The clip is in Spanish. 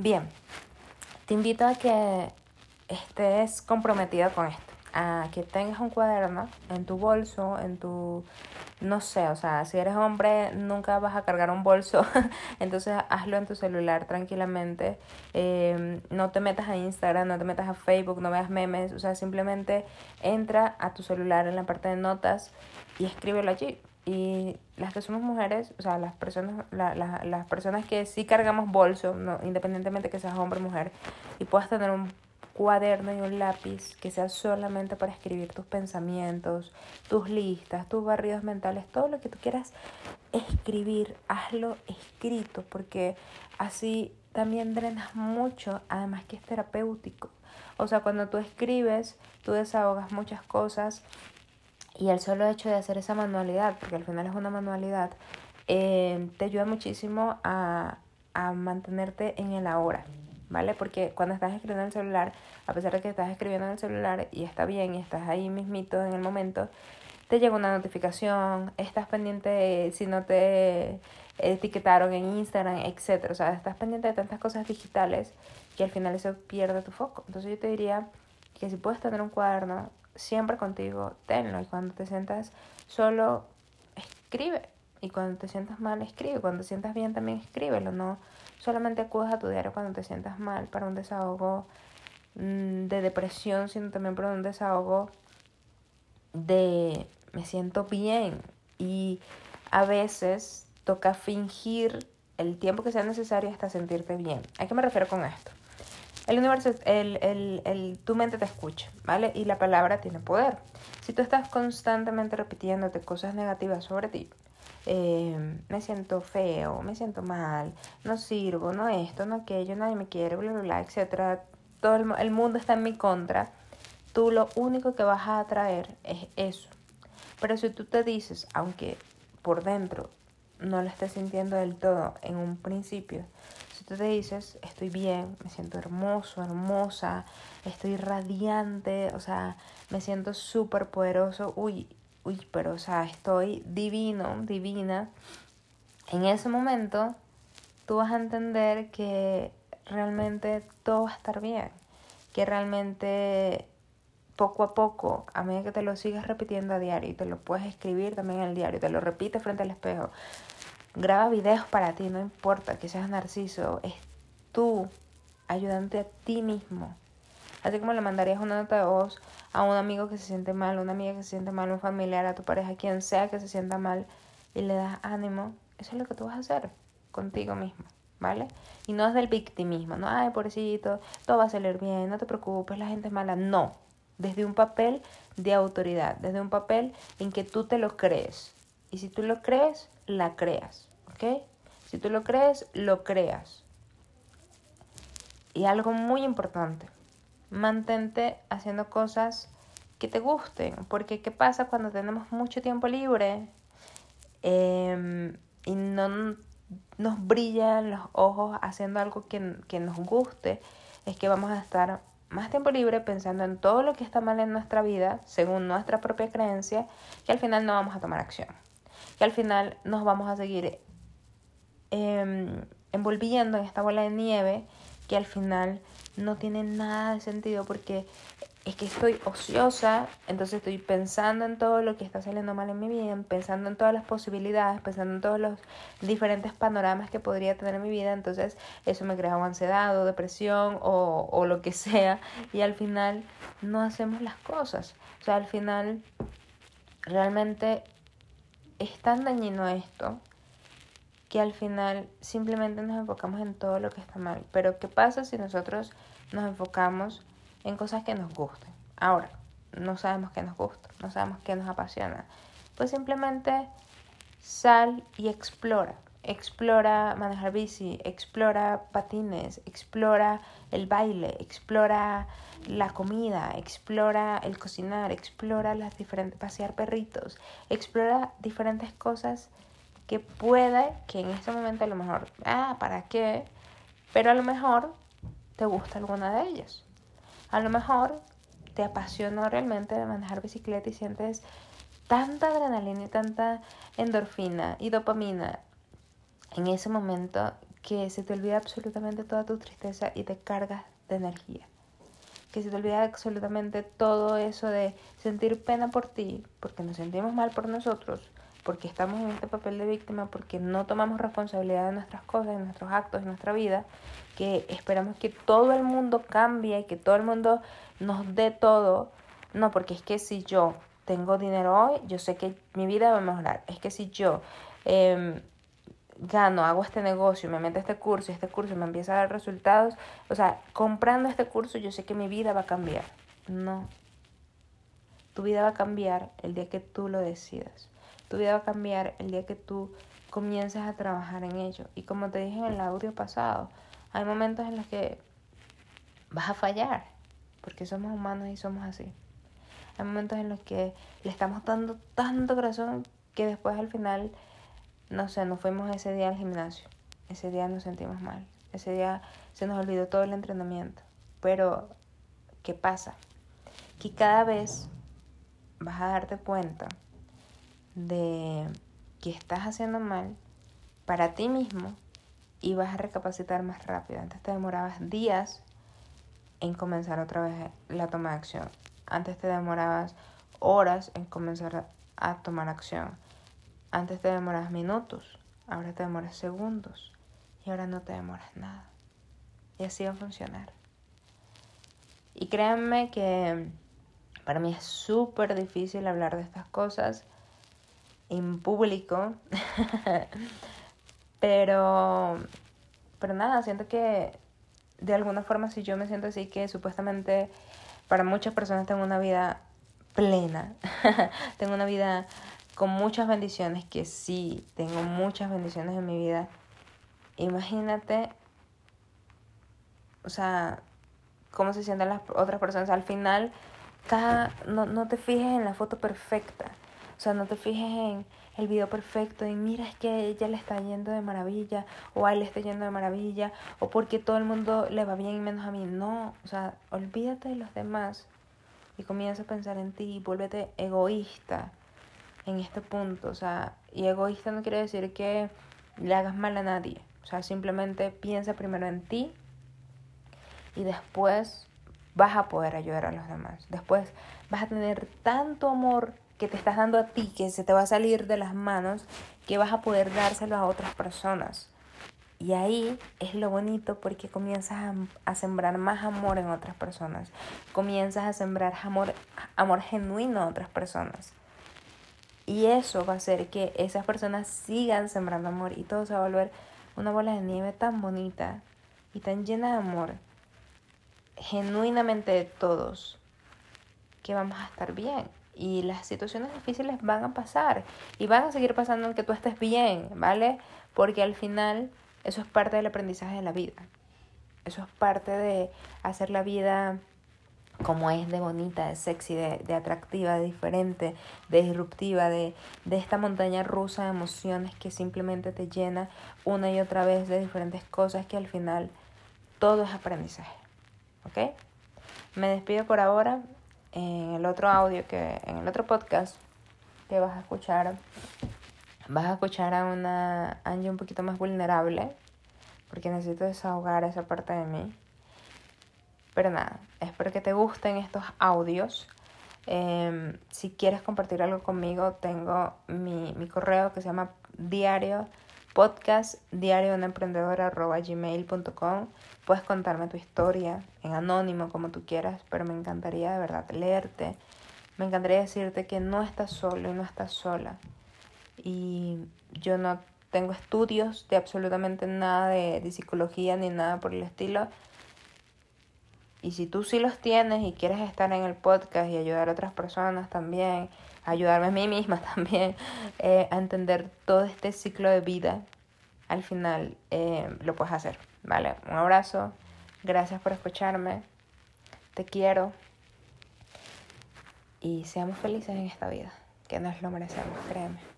Bien, te invito a que estés comprometido con esto, a que tengas un cuaderno en tu bolso, en tu, no sé, o sea, si eres hombre nunca vas a cargar un bolso, entonces hazlo en tu celular tranquilamente, em, no te metas a Instagram, no te metas a Facebook, no veas memes, o sea, simplemente entra a tu celular en la parte de notas y escríbelo allí. Y las que somos mujeres, o sea, las personas, la, la, las personas que sí cargamos bolso, no, independientemente que seas hombre o mujer, y puedas tener un cuaderno y un lápiz que sea solamente para escribir tus pensamientos, tus listas, tus barridos mentales, todo lo que tú quieras escribir, hazlo escrito, porque así también drenas mucho, además que es terapéutico. O sea, cuando tú escribes, tú desahogas muchas cosas y el solo hecho de hacer esa manualidad, porque al final es una manualidad, eh, te ayuda muchísimo a, a mantenerte en el ahora. ¿vale? Porque cuando estás escribiendo en el celular, a pesar de que estás escribiendo en el celular y está bien y estás ahí mismito en el momento, te llega una notificación, estás pendiente si no te etiquetaron en Instagram, etcétera, o sea, estás pendiente de tantas cosas digitales que al final eso pierde tu foco. Entonces yo te diría que si puedes tener un cuaderno siempre contigo, tenlo y cuando te sientas solo, escribe. Y cuando te sientas mal, escribe. Cuando te sientas bien, también escríbelo. No solamente acudes a tu diario cuando te sientas mal para un desahogo mm, de depresión, sino también para un desahogo de me siento bien. Y a veces toca fingir el tiempo que sea necesario hasta sentirte bien. ¿A qué me refiero con esto? El universo, el, el, el, tu mente te escucha, ¿vale? Y la palabra tiene poder. Si tú estás constantemente repitiéndote cosas negativas sobre ti, eh, me siento feo, me siento mal, no sirvo, no esto, no aquello, nadie me quiere, bla, bla, bla, etc. Todo el, el mundo está en mi contra. Tú lo único que vas a atraer es eso. Pero si tú te dices, aunque por dentro no lo estés sintiendo del todo en un principio, tú te dices, estoy bien, me siento hermoso, hermosa, estoy radiante, o sea, me siento súper poderoso, uy, uy, pero o sea, estoy divino, divina, en ese momento tú vas a entender que realmente todo va a estar bien, que realmente poco a poco, a medida que te lo sigas repitiendo a diario y te lo puedes escribir también en el diario, te lo repites frente al espejo, graba videos para ti, no importa que seas narciso, es tú ayudante a ti mismo. Así como le mandarías una nota de voz a un amigo que se siente mal, una amiga que se siente mal, un familiar, a tu pareja, quien sea que se sienta mal, y le das ánimo, eso es lo que tú vas a hacer contigo mismo, ¿vale? Y no es del victimismo, no, ay, pobrecito, todo va a salir bien, no te preocupes, la gente es mala, no, desde un papel de autoridad, desde un papel en que tú te lo crees. Y si tú lo crees, la creas, ¿ok? Si tú lo crees, lo creas. Y algo muy importante, mantente haciendo cosas que te gusten, porque ¿qué pasa cuando tenemos mucho tiempo libre em, y no nos brillan los ojos haciendo algo que, que nos guste? Es que vamos a estar más tiempo libre pensando en todo lo que está mal en nuestra vida, según nuestra propia creencia, y al final no vamos a tomar acción. Y al final nos vamos a seguir eh, envolviendo en esta bola de nieve que al final no tiene nada de sentido porque es que estoy ociosa, entonces estoy pensando en todo lo que está saliendo mal en mi vida, pensando en todas las posibilidades, pensando en todos los diferentes panoramas que podría tener mi vida, entonces eso me crea ansiedad o depresión o, o lo que sea y al final no hacemos las cosas. O sea, al final realmente es tan dañino esto que al final simplemente nos enfocamos en todo lo que está mal. Pero ¿qué pasa si nosotros nos enfocamos en cosas que nos gusten? Ahora, no sabemos qué nos gusta, no sabemos qué nos apasiona. Pues simplemente sal y explora. Explora manejar bici, explora patines, explora el baile, explora la comida, explora el cocinar, explora las diferentes pasear perritos, explora diferentes cosas que puede que en este momento a lo mejor, ah, ¿para qué? Pero a lo mejor te gusta alguna de ellas. A lo mejor te apasionó realmente de manejar bicicleta y sientes tanta adrenalina y tanta endorfina y dopamina en ese momento que se te olvida absolutamente toda tu tristeza y te cargas de energía. Que se te olvida absolutamente todo eso de sentir pena por ti, porque nos sentimos mal por nosotros, porque estamos en este papel de víctima, porque no tomamos responsabilidad de nuestras cosas, de nuestros actos, de nuestra vida, que esperamos que todo el mundo cambie, que todo el mundo nos dé todo. No, porque es que si yo tengo dinero hoy, yo sé que mi vida va a mejorar. Es que si yo eh, gano, hago este negocio, me meto a este curso y este curso me empieza a dar resultados, o sea, comprando este curso yo sé que mi vida va a cambiar. No. Tu vida va a cambiar el día que tú lo decidas. Tu vida va a cambiar el día que tú comiences a trabajar en ello. Y como te dije en el audio pasado, hay momentos en los que vas a fallar, porque somos humanos y somos así. Hay momentos en los que le estamos dando tanto corazón que después al final no sé, nos fuimos ese día al gimnasio. Ese día nos sentimos mal. Ese día se nos olvidó todo el entrenamiento. Pero, ¿qué pasa? Que cada vez vas a darte cuenta de que estás haciendo mal para ti mismo y vas a recapacitar más rápido. Antes te demorabas días en comenzar otra vez la toma de acción. Antes te demorabas horas en comenzar a tomar acción. Antes te demoras minutos, ahora te demoras segundos y ahora no te demoras nada. Y así va a funcionar. Y créanme que para mí es súper difícil hablar de estas cosas en público. pero, pero nada, siento que de alguna forma si yo me siento así que supuestamente para muchas personas tengo una vida plena, tengo una vida con muchas bendiciones, que sí, tengo muchas bendiciones en mi vida. Imagínate, o sea, cómo se sienten las otras personas. Al final, cada, no, no te fijes en la foto perfecta. O sea, no te fijes en el video perfecto, y mira, es que ella le está yendo de maravilla, o a él le está yendo de maravilla, o porque todo el mundo le va bien y menos a mí. No, o sea, olvídate de los demás y comienza a pensar en ti y vuélvete egoísta en este punto. O sea, y egoísta no quiere decir que le hagas mal a nadie. O sea, simplemente piensa primero en ti y después vas a poder ayudar a los demás. Después vas a tener tanto amor que te estás dando a ti, que se te va a salir de las manos, que vas a poder dárselo a otras personas. Y ahí es lo bonito porque comienzas a, a, sembrar más amor en otras personas. Comienzas a sembrar amor, amor genuino a otras personas. Y eso va a hacer que esas personas sigan sembrando amor y todo se va a volver una bola de nieve tan bonita y tan llena de amor, genuinamente de todos, que vamos a estar bien. Y las situaciones difíciles van a pasar y van a seguir pasando aunque tú estés bien, ¿vale? Porque al final eso es parte del aprendizaje de la vida. Eso es parte de hacer la vida como es de bonita, de sexy, de, de atractiva, de diferente, de disruptiva, de, de esta montaña rusa de emociones que simplemente te llena una y otra vez de diferentes cosas que al final todo es aprendizaje. ¿Ok? Me despido por ahora. En el otro audio, que en el otro podcast que vas a escuchar, vas a escuchar a una Angie un poquito más vulnerable, porque necesito desahogar esa parte de mí. Pero nada, espero que te gusten estos audios. Em, si quieres compartir algo conmigo, tengo mi, mi correo que se llama diario podcast diario de emprendedora gmail.com puedes contarme tu historia en anónimo como tú quieras pero me encantaría de verdad leerte. Me encantaría decirte que no estás solo y no estás sola. Y yo no tengo estudios de absolutamente nada de, de psicología ni nada por el estilo y si tú sí los tienes y quieres estar en el podcast y ayudar a otras personas también, ayudarme a mí misma también eh, a entender todo este ciclo de vida, al final eh, lo puedes hacer. ¿Vale? Un abrazo, gracias por escucharme, te quiero y seamos felices en esta vida, que nos lo merecemos, créeme.